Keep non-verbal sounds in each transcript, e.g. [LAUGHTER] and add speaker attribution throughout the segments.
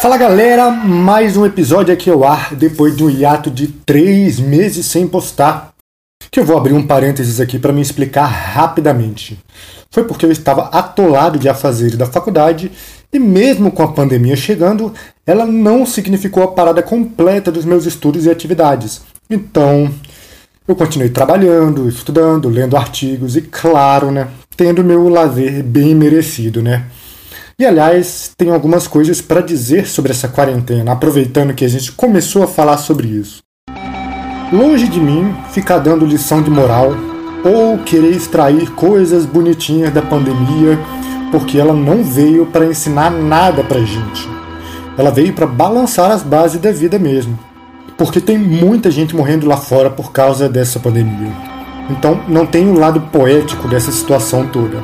Speaker 1: Fala galera, mais um episódio aqui ao ar depois de um hiato de três meses sem postar. Que eu vou abrir um parênteses aqui para me explicar rapidamente. Foi porque eu estava atolado de afazeres da faculdade e, mesmo com a pandemia chegando, ela não significou a parada completa dos meus estudos e atividades. Então, eu continuei trabalhando, estudando, lendo artigos e, claro, né, tendo meu lazer bem merecido, né? E aliás, tem algumas coisas para dizer sobre essa quarentena, aproveitando que a gente começou a falar sobre isso. Longe de mim ficar dando lição de moral ou querer extrair coisas bonitinhas da pandemia, porque ela não veio para ensinar nada pra gente. Ela veio para balançar as bases da vida mesmo. Porque tem muita gente morrendo lá fora por causa dessa pandemia. Então não tem o um lado poético dessa situação toda.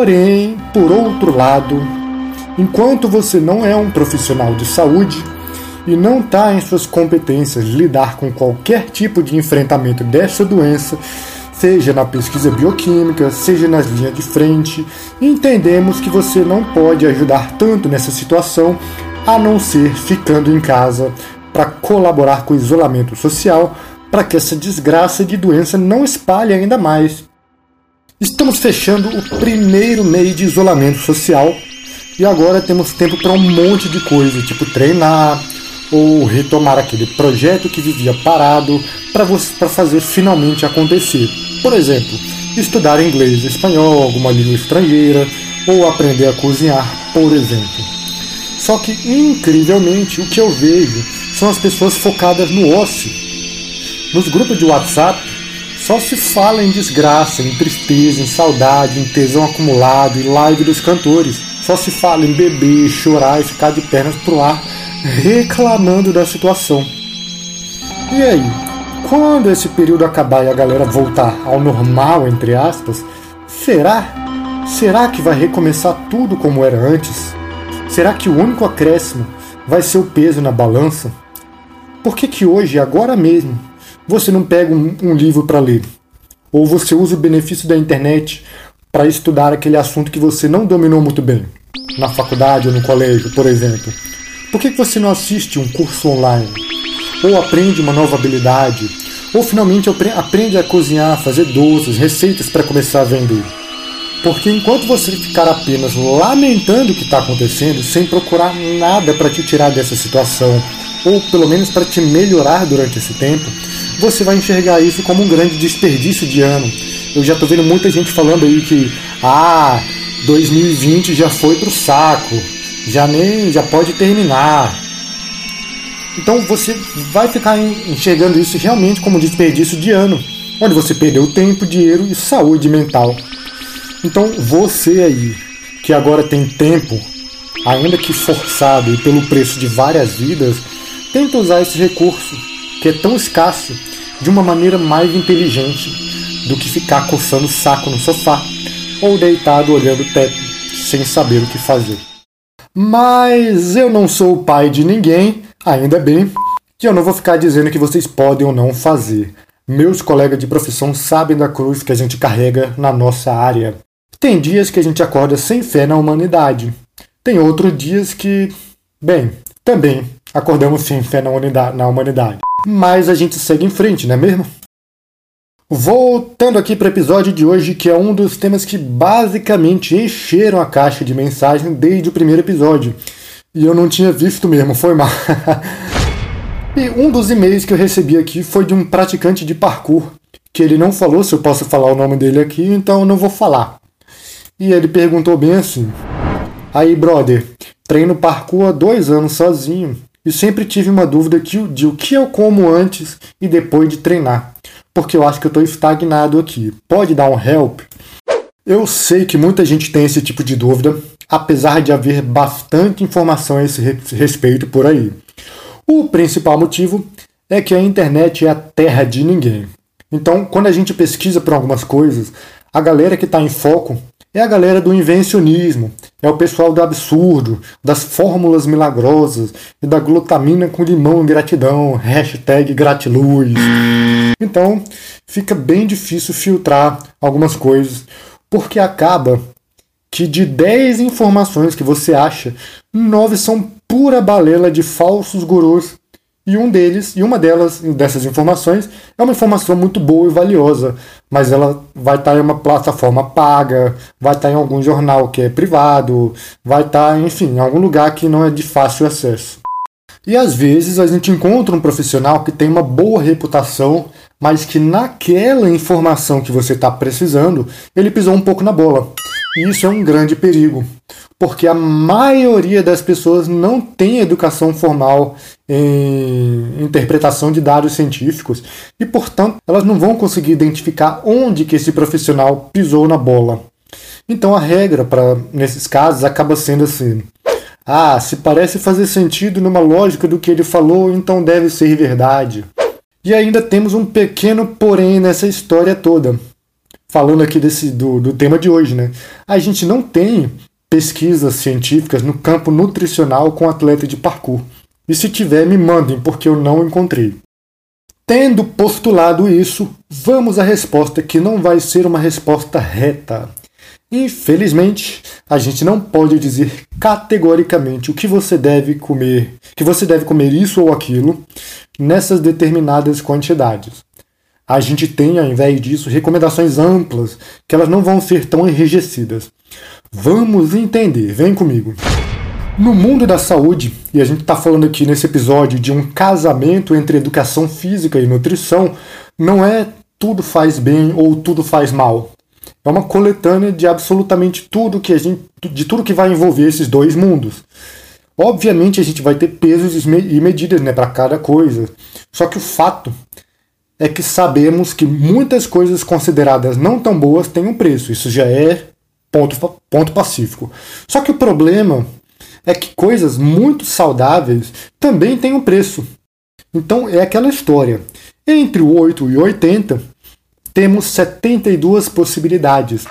Speaker 1: Porém, por outro lado, enquanto você não é um profissional de saúde e não está em suas competências lidar com qualquer tipo de enfrentamento dessa doença, seja na pesquisa bioquímica, seja nas linhas de frente, entendemos que você não pode ajudar tanto nessa situação a não ser ficando em casa para colaborar com o isolamento social para que essa desgraça de doença não espalhe ainda mais Estamos fechando o primeiro mês de isolamento social e agora temos tempo para um monte de coisa, tipo treinar ou retomar aquele projeto que vivia parado para fazer finalmente acontecer. Por exemplo, estudar inglês, espanhol, alguma língua estrangeira ou aprender a cozinhar, por exemplo. Só que, incrivelmente, o que eu vejo são as pessoas focadas no ócio. Nos grupos de WhatsApp, só se fala em desgraça, em tristeza, em saudade, em tesão acumulado, em live dos cantores. Só se fala em beber, chorar e ficar de pernas pro ar, reclamando da situação. E aí, quando esse período acabar e a galera voltar ao normal, entre aspas, será? Será que vai recomeçar tudo como era antes? Será que o único acréscimo vai ser o peso na balança? Por que que hoje, agora mesmo, você não pega um, um livro para ler? Ou você usa o benefício da internet para estudar aquele assunto que você não dominou muito bem? Na faculdade ou no colégio, por exemplo. Por que você não assiste um curso online? Ou aprende uma nova habilidade? Ou finalmente aprende a cozinhar, fazer doces, receitas para começar a vender? Porque enquanto você ficar apenas lamentando o que está acontecendo, sem procurar nada para te tirar dessa situação, ou pelo menos para te melhorar durante esse tempo, você vai enxergar isso como um grande desperdício de ano. Eu já estou vendo muita gente falando aí que ah, 2020 já foi pro saco, já nem já pode terminar. Então você vai ficar enxergando isso realmente como um desperdício de ano, onde você perdeu tempo, dinheiro e saúde mental. Então você aí que agora tem tempo, ainda que forçado e pelo preço de várias vidas, tenta usar esse recurso que é tão escasso de uma maneira mais inteligente do que ficar coçando o saco no sofá ou deitado olhando o teto sem saber o que fazer. Mas eu não sou o pai de ninguém, ainda bem, que eu não vou ficar dizendo que vocês podem ou não fazer. Meus colegas de profissão sabem da cruz que a gente carrega na nossa área. Tem dias que a gente acorda sem fé na humanidade. Tem outros dias que, bem, também acordamos sem fé na humanidade. Mas a gente segue em frente, não é mesmo? Voltando aqui para o episódio de hoje, que é um dos temas que basicamente encheram a caixa de mensagem desde o primeiro episódio. E eu não tinha visto mesmo, foi mal. [LAUGHS] e um dos e-mails que eu recebi aqui foi de um praticante de parkour, que ele não falou se eu posso falar o nome dele aqui, então eu não vou falar. E ele perguntou bem assim: Aí, brother, treino parkour há dois anos sozinho e sempre tive uma dúvida de o que eu como antes e depois de treinar, porque eu acho que eu estou estagnado aqui. Pode dar um help? Eu sei que muita gente tem esse tipo de dúvida, apesar de haver bastante informação a esse respeito por aí. O principal motivo é que a internet é a terra de ninguém. Então, quando a gente pesquisa por algumas coisas, a galera que está em foco é a galera do invencionismo, é o pessoal do absurdo, das fórmulas milagrosas e da glutamina com limão e gratidão, hashtag gratiluz. Então fica bem difícil filtrar algumas coisas, porque acaba que de 10 informações que você acha, 9 são pura balela de falsos gurus. E um deles, e uma delas, dessas informações, é uma informação muito boa e valiosa, mas ela vai estar em uma plataforma paga, vai estar em algum jornal que é privado, vai estar, enfim, em algum lugar que não é de fácil acesso. E às vezes a gente encontra um profissional que tem uma boa reputação, mas que naquela informação que você está precisando, ele pisou um pouco na bola. E isso é um grande perigo, porque a maioria das pessoas não tem educação formal em interpretação de dados científicos e, portanto, elas não vão conseguir identificar onde que esse profissional pisou na bola. Então a regra para nesses casos acaba sendo assim: ah, se parece fazer sentido numa lógica do que ele falou, então deve ser verdade. E ainda temos um pequeno porém nessa história toda falando aqui desse, do, do tema de hoje, né? A gente não tem pesquisas científicas no campo nutricional com atleta de parkour. E se tiver, me mandem, porque eu não encontrei. Tendo postulado isso, vamos à resposta que não vai ser uma resposta reta. Infelizmente, a gente não pode dizer categoricamente o que você deve comer, que você deve comer isso ou aquilo nessas determinadas quantidades a gente tem, ao invés disso, recomendações amplas, que elas não vão ser tão enrijecidas. Vamos entender, vem comigo. No mundo da saúde, e a gente está falando aqui nesse episódio de um casamento entre educação física e nutrição, não é tudo faz bem ou tudo faz mal. É uma coletânea de absolutamente tudo que a gente, de tudo que vai envolver esses dois mundos. Obviamente a gente vai ter pesos e medidas né, para cada coisa. Só que o fato é que sabemos que muitas coisas consideradas não tão boas têm um preço. Isso já é ponto, ponto pacífico. Só que o problema é que coisas muito saudáveis também têm um preço. Então é aquela história. Entre o 8 e o 80, temos 72 possibilidades.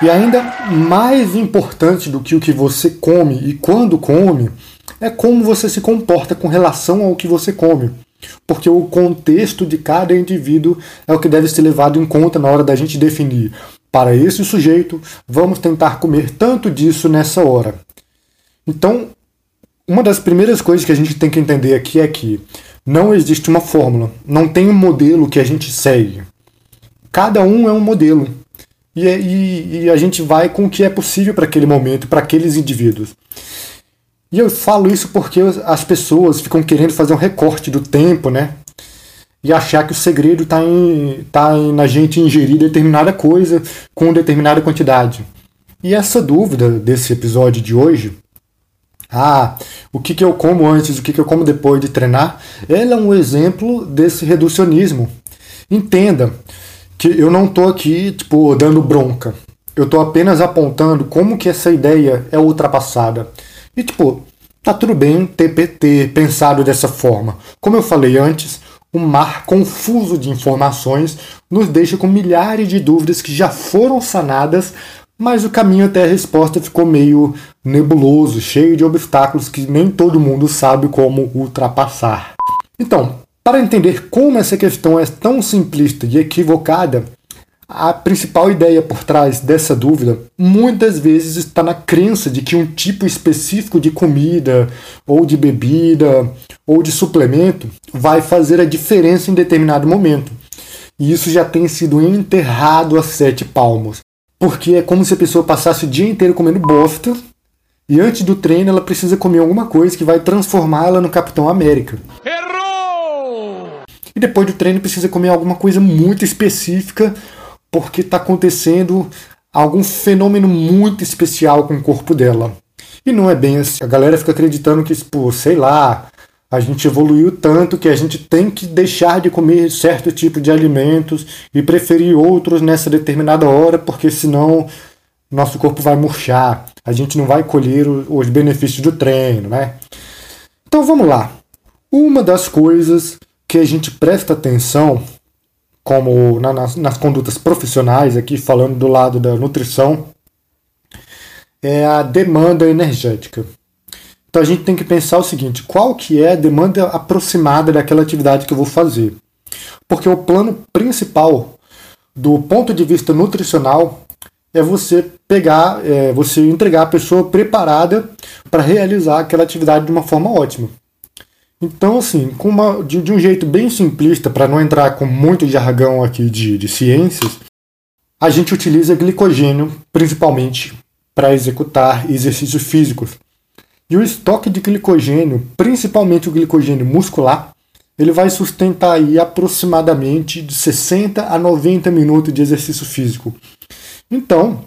Speaker 1: E ainda mais importante do que o que você come e quando come é como você se comporta com relação ao que você come. Porque o contexto de cada indivíduo é o que deve ser levado em conta na hora da gente definir. Para esse sujeito, vamos tentar comer tanto disso nessa hora. Então, uma das primeiras coisas que a gente tem que entender aqui é que não existe uma fórmula, não tem um modelo que a gente segue. Cada um é um modelo. E, e, e a gente vai com o que é possível para aquele momento, para aqueles indivíduos. E eu falo isso porque as pessoas ficam querendo fazer um recorte do tempo, né? E achar que o segredo está tá em, na gente ingerir determinada coisa com determinada quantidade. E essa dúvida desse episódio de hoje, ah, o que, que eu como antes, o que, que eu como depois de treinar, ela é um exemplo desse reducionismo. Entenda que eu não estou aqui, tipo, dando bronca. Eu estou apenas apontando como que essa ideia é ultrapassada. E tipo, tá tudo bem ter, ter pensado dessa forma. Como eu falei antes, um mar confuso de informações nos deixa com milhares de dúvidas que já foram sanadas, mas o caminho até a resposta ficou meio nebuloso, cheio de obstáculos que nem todo mundo sabe como ultrapassar. Então, para entender como essa questão é tão simplista e equivocada, a principal ideia por trás dessa dúvida muitas vezes está na crença de que um tipo específico de comida, ou de bebida, ou de suplemento vai fazer a diferença em determinado momento. E isso já tem sido enterrado a sete palmos. Porque é como se a pessoa passasse o dia inteiro comendo bosta e antes do treino ela precisa comer alguma coisa que vai transformá-la no Capitão América. Errou! E depois do treino precisa comer alguma coisa muito específica porque está acontecendo algum fenômeno muito especial com o corpo dela. E não é bem assim. A galera fica acreditando que, pô, sei lá, a gente evoluiu tanto que a gente tem que deixar de comer certo tipo de alimentos e preferir outros nessa determinada hora, porque senão nosso corpo vai murchar, a gente não vai colher os benefícios do treino, né? Então vamos lá. Uma das coisas que a gente presta atenção como na, nas, nas condutas profissionais, aqui falando do lado da nutrição, é a demanda energética. Então a gente tem que pensar o seguinte, qual que é a demanda aproximada daquela atividade que eu vou fazer? Porque o plano principal do ponto de vista nutricional, é você pegar, é, você entregar a pessoa preparada para realizar aquela atividade de uma forma ótima. Então, assim, uma, de, de um jeito bem simplista, para não entrar com muito jargão aqui de, de ciências, a gente utiliza glicogênio principalmente para executar exercícios físicos. E o estoque de glicogênio, principalmente o glicogênio muscular, ele vai sustentar aí aproximadamente de 60 a 90 minutos de exercício físico. Então,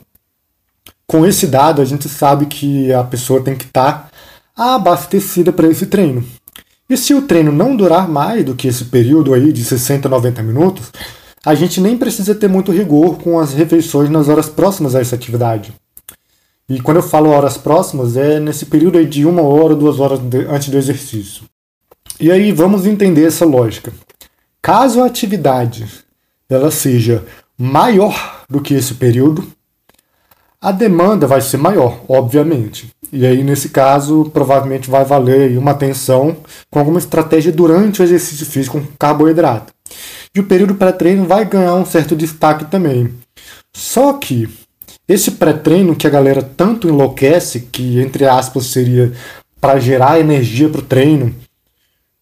Speaker 1: com esse dado, a gente sabe que a pessoa tem que estar tá abastecida para esse treino. E se o treino não durar mais do que esse período aí de 60 a 90 minutos, a gente nem precisa ter muito rigor com as refeições nas horas próximas a essa atividade. E quando eu falo horas próximas, é nesse período aí de uma hora, duas horas antes do exercício. E aí vamos entender essa lógica. Caso a atividade ela seja maior do que esse período, a demanda vai ser maior, obviamente. E aí, nesse caso, provavelmente vai valer uma atenção com alguma estratégia durante o exercício físico com carboidrato. E o período pré-treino vai ganhar um certo destaque também. Só que esse pré-treino que a galera tanto enlouquece, que entre aspas seria para gerar energia para o treino,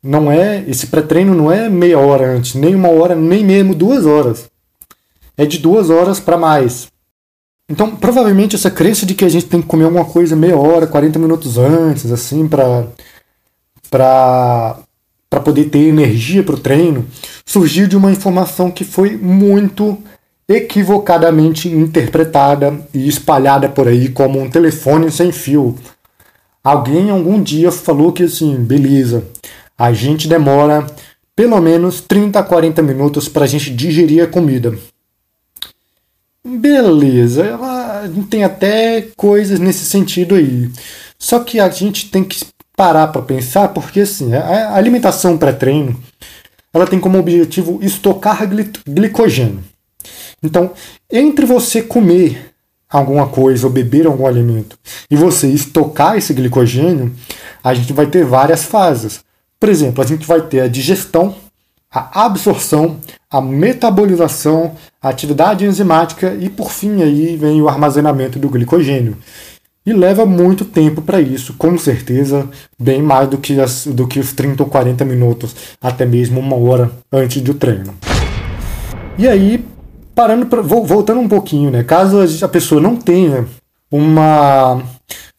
Speaker 1: não é esse pré-treino não é meia hora antes, nem uma hora, nem mesmo duas horas. É de duas horas para mais. Então, provavelmente essa crença de que a gente tem que comer alguma coisa meia hora, 40 minutos antes, assim, para para para poder ter energia para o treino, surgiu de uma informação que foi muito equivocadamente interpretada e espalhada por aí como um telefone sem fio. Alguém algum dia falou que assim, beleza, a gente demora pelo menos 30 a 40 minutos para a gente digerir a comida. Beleza, ela tem até coisas nesse sentido aí. Só que a gente tem que parar para pensar, porque assim, a alimentação pré-treino, ela tem como objetivo estocar glicogênio. Então, entre você comer alguma coisa ou beber algum alimento e você estocar esse glicogênio, a gente vai ter várias fases. Por exemplo, a gente vai ter a digestão, a absorção, a metabolização, a atividade enzimática e por fim aí vem o armazenamento do glicogênio. E leva muito tempo para isso, com certeza, bem mais do que, as, do que os 30 ou 40 minutos, até mesmo uma hora antes do treino. E aí, parando pra, voltando um pouquinho, né? Caso a pessoa não tenha uma,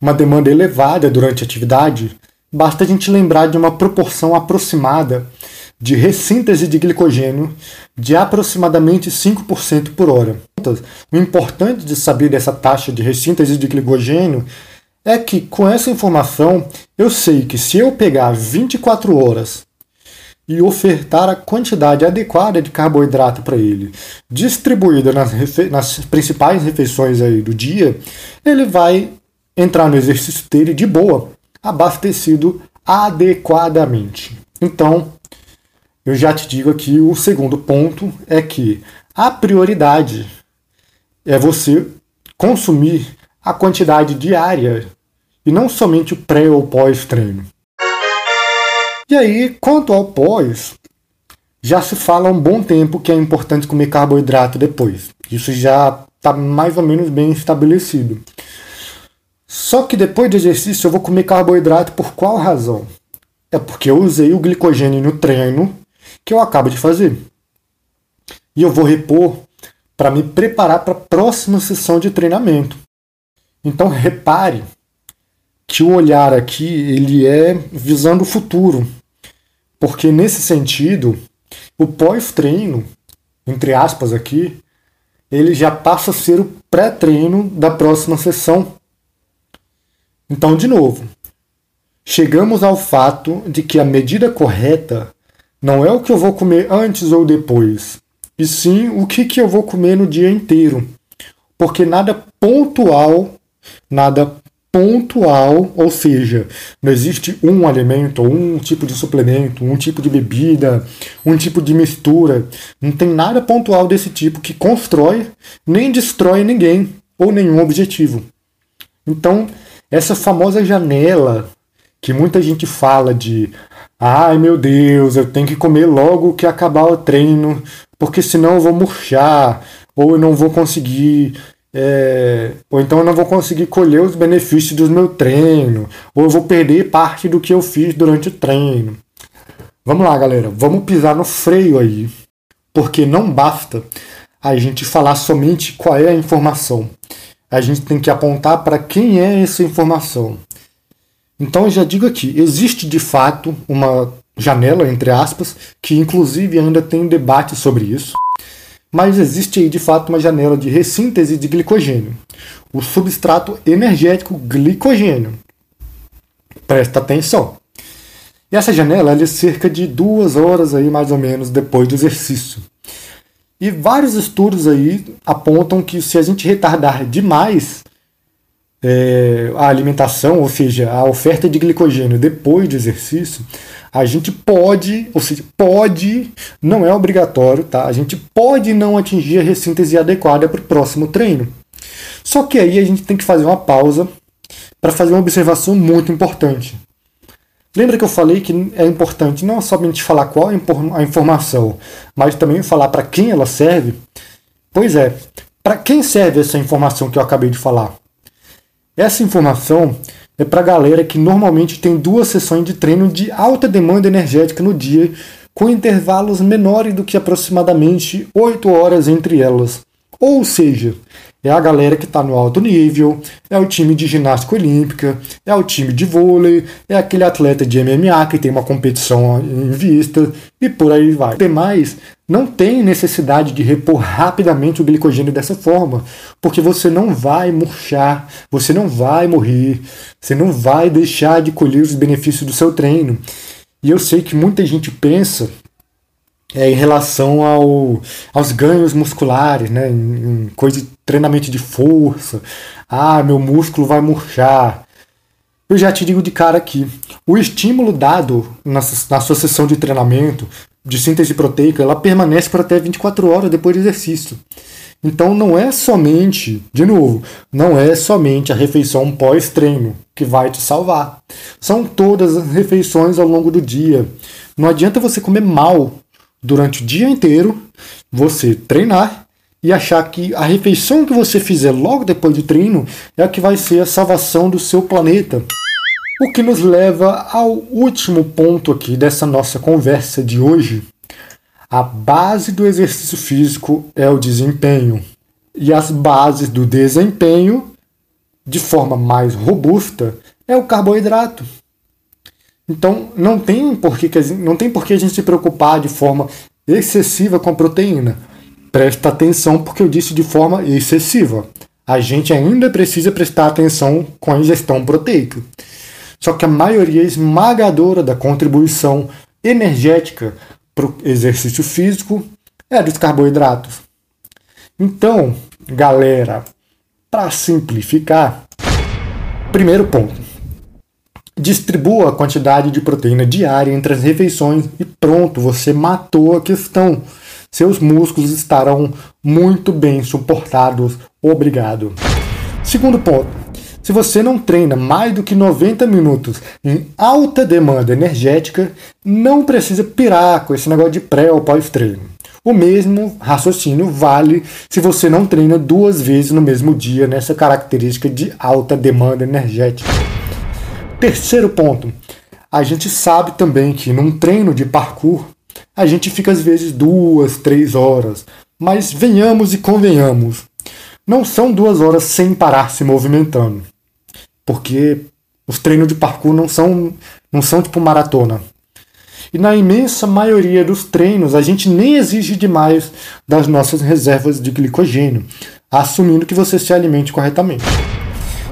Speaker 1: uma demanda elevada durante a atividade, basta a gente lembrar de uma proporção aproximada de ressíntese de glicogênio de aproximadamente 5% por hora. O importante de saber dessa taxa de ressíntese de glicogênio é que com essa informação eu sei que se eu pegar 24 horas e ofertar a quantidade adequada de carboidrato para ele, distribuída nas, nas, principais refeições aí do dia, ele vai entrar no exercício dele de boa, abastecido adequadamente. Então, eu já te digo aqui o segundo ponto é que a prioridade é você consumir a quantidade diária e não somente o pré ou pós-treino. E aí, quanto ao pós, já se fala há um bom tempo que é importante comer carboidrato depois. Isso já está mais ou menos bem estabelecido. Só que depois do exercício eu vou comer carboidrato por qual razão? É porque eu usei o glicogênio no treino que eu acabo de fazer. E eu vou repor para me preparar para a próxima sessão de treinamento. Então repare que o olhar aqui ele é visando o futuro. Porque nesse sentido, o pós-treino, entre aspas aqui, ele já passa a ser o pré-treino da próxima sessão. Então, de novo, chegamos ao fato de que a medida correta não é o que eu vou comer antes ou depois, e sim o que, que eu vou comer no dia inteiro. Porque nada pontual, nada pontual, ou seja, não existe um alimento, um tipo de suplemento, um tipo de bebida, um tipo de mistura. Não tem nada pontual desse tipo que constrói nem destrói ninguém ou nenhum objetivo. Então, essa famosa janela que muita gente fala de Ai meu Deus, eu tenho que comer logo que acabar o treino, porque senão eu vou murchar, ou eu não vou conseguir. É, ou então eu não vou conseguir colher os benefícios do meu treino, ou eu vou perder parte do que eu fiz durante o treino. Vamos lá, galera, vamos pisar no freio aí, porque não basta a gente falar somente qual é a informação. A gente tem que apontar para quem é essa informação. Então já digo aqui, existe de fato uma janela, entre aspas, que inclusive ainda tem debate sobre isso, mas existe aí de fato uma janela de ressíntese de glicogênio, o substrato energético glicogênio. Presta atenção. E essa janela é cerca de duas horas aí mais ou menos depois do exercício. E vários estudos aí apontam que se a gente retardar demais é, a alimentação, ou seja, a oferta de glicogênio depois do exercício, a gente pode, ou seja, pode, não é obrigatório, tá? A gente pode não atingir a ressíntese adequada para o próximo treino. Só que aí a gente tem que fazer uma pausa para fazer uma observação muito importante. Lembra que eu falei que é importante não somente falar qual a informação, mas também falar para quem ela serve? Pois é, para quem serve essa informação que eu acabei de falar? Essa informação é para a galera que normalmente tem duas sessões de treino de alta demanda energética no dia, com intervalos menores do que aproximadamente 8 horas entre elas. Ou seja, é a galera que está no alto nível, é o time de ginástica olímpica, é o time de vôlei, é aquele atleta de MMA que tem uma competição em vista e por aí vai. Demais não tem necessidade de repor rapidamente o glicogênio dessa forma, porque você não vai murchar, você não vai morrer, você não vai deixar de colher os benefícios do seu treino. E eu sei que muita gente pensa é, em relação ao, aos ganhos musculares, né? Em, em coisa de treinamento de força. Ah, meu músculo vai murchar. Eu já te digo de cara aqui, o estímulo dado na, na sua sessão de treinamento de síntese proteica, ela permanece por até 24 horas depois do exercício. Então não é somente, de novo, não é somente a refeição pós-treino que vai te salvar. São todas as refeições ao longo do dia. Não adianta você comer mal durante o dia inteiro, você treinar e achar que a refeição que você fizer logo depois do treino é a que vai ser a salvação do seu planeta. O que nos leva ao último ponto aqui dessa nossa conversa de hoje. A base do exercício físico é o desempenho. E as bases do desempenho, de forma mais robusta, é o carboidrato. Então não tem por que, não tem por que a gente se preocupar de forma excessiva com a proteína. Presta atenção porque eu disse de forma excessiva. A gente ainda precisa prestar atenção com a ingestão proteica. Só que a maioria esmagadora da contribuição energética para o exercício físico é dos carboidratos. Então, galera, para simplificar, primeiro ponto Distribua a quantidade de proteína diária entre as refeições e pronto, você matou a questão. Seus músculos estarão muito bem suportados. Obrigado. Segundo ponto. Se você não treina mais do que 90 minutos em alta demanda energética, não precisa pirar com esse negócio de pré ou pós-treino. O mesmo raciocínio vale se você não treina duas vezes no mesmo dia nessa característica de alta demanda energética. Terceiro ponto, a gente sabe também que num treino de parkour a gente fica às vezes duas, três horas, mas venhamos e convenhamos, não são duas horas sem parar se movimentando, porque os treinos de parkour não são, não são tipo maratona. E na imensa maioria dos treinos a gente nem exige demais das nossas reservas de glicogênio, assumindo que você se alimente corretamente.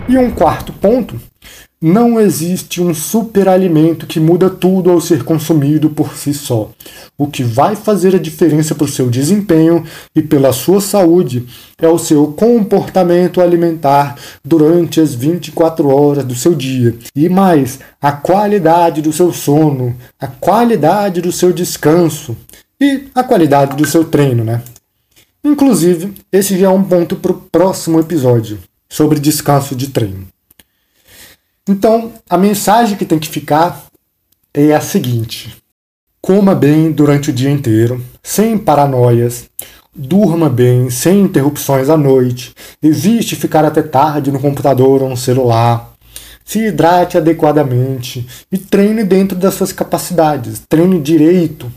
Speaker 1: E um quarto ponto não existe um superalimento que muda tudo ao ser consumido por si só. O que vai fazer a diferença para o seu desempenho e pela sua saúde é o seu comportamento alimentar durante as 24 horas do seu dia. E mais, a qualidade do seu sono, a qualidade do seu descanso e a qualidade do seu treino, né? Inclusive, esse já é um ponto para o próximo episódio sobre descanso de treino. Então, a mensagem que tem que ficar é a seguinte: coma bem durante o dia inteiro, sem paranoias, durma bem, sem interrupções à noite, evite ficar até tarde no computador ou no celular. Se hidrate adequadamente e treine dentro das suas capacidades, treine direito.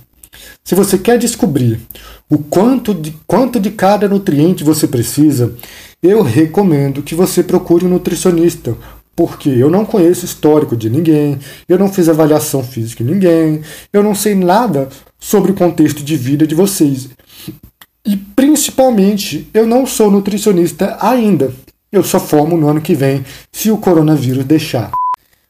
Speaker 1: Se você quer descobrir o quanto de, quanto de cada nutriente você precisa, eu recomendo que você procure um nutricionista, porque eu não conheço histórico de ninguém, eu não fiz avaliação física de ninguém, eu não sei nada sobre o contexto de vida de vocês. E principalmente, eu não sou nutricionista ainda. Eu só formo no ano que vem, se o coronavírus deixar.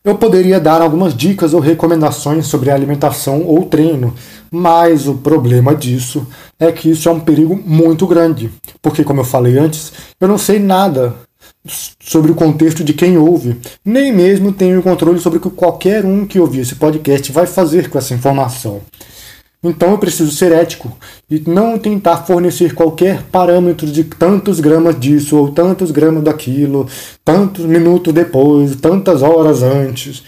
Speaker 1: Eu poderia dar algumas dicas ou recomendações sobre alimentação ou treino, mas o problema disso é que isso é um perigo muito grande, porque, como eu falei antes, eu não sei nada sobre o contexto de quem ouve, nem mesmo tenho controle sobre o que qualquer um que ouvir esse podcast vai fazer com essa informação. Então eu preciso ser ético e não tentar fornecer qualquer parâmetro de tantos gramas disso ou tantos gramas daquilo, tantos minutos depois, tantas horas antes.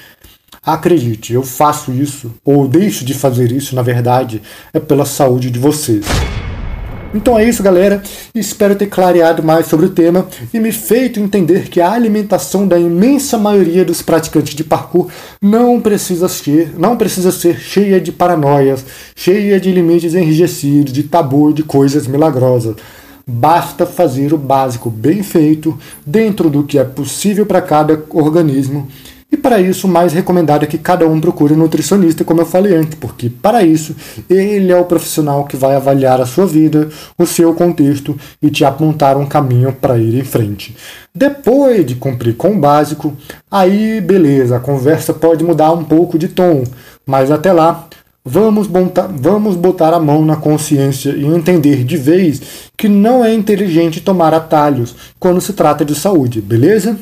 Speaker 1: Acredite, eu faço isso, ou deixo de fazer isso, na verdade, é pela saúde de vocês. Então é isso, galera. Espero ter clareado mais sobre o tema e me feito entender que a alimentação da imensa maioria dos praticantes de parkour não precisa ser, não precisa ser cheia de paranoias, cheia de limites enrijecidos, de tabu, de coisas milagrosas. Basta fazer o básico bem feito, dentro do que é possível para cada organismo e para isso, o mais recomendado é que cada um procure um nutricionista, como eu falei antes, porque para isso ele é o profissional que vai avaliar a sua vida, o seu contexto e te apontar um caminho para ir em frente. Depois de cumprir com o básico, aí beleza, a conversa pode mudar um pouco de tom, mas até lá Vamos botar, vamos botar a mão na consciência e entender de vez que não é inteligente tomar atalhos quando se trata de saúde, beleza?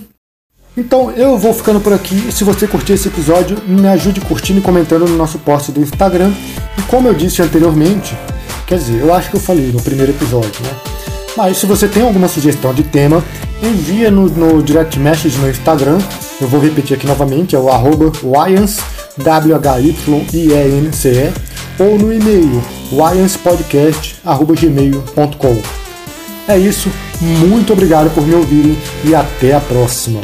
Speaker 1: Então eu vou ficando por aqui. Se você curtiu esse episódio, me ajude curtindo e comentando no nosso post do Instagram. E como eu disse anteriormente, quer dizer, eu acho que eu falei no primeiro episódio, né? Mas se você tem alguma sugestão de tema, envia no, no direct message no Instagram. Eu vou repetir aqui novamente, é o arroba Wyans, W-H-Y-I-E-N-C-E, ou no e-mail wyanspodcast.gmail.com. É isso, muito obrigado por me ouvirem e até a próxima.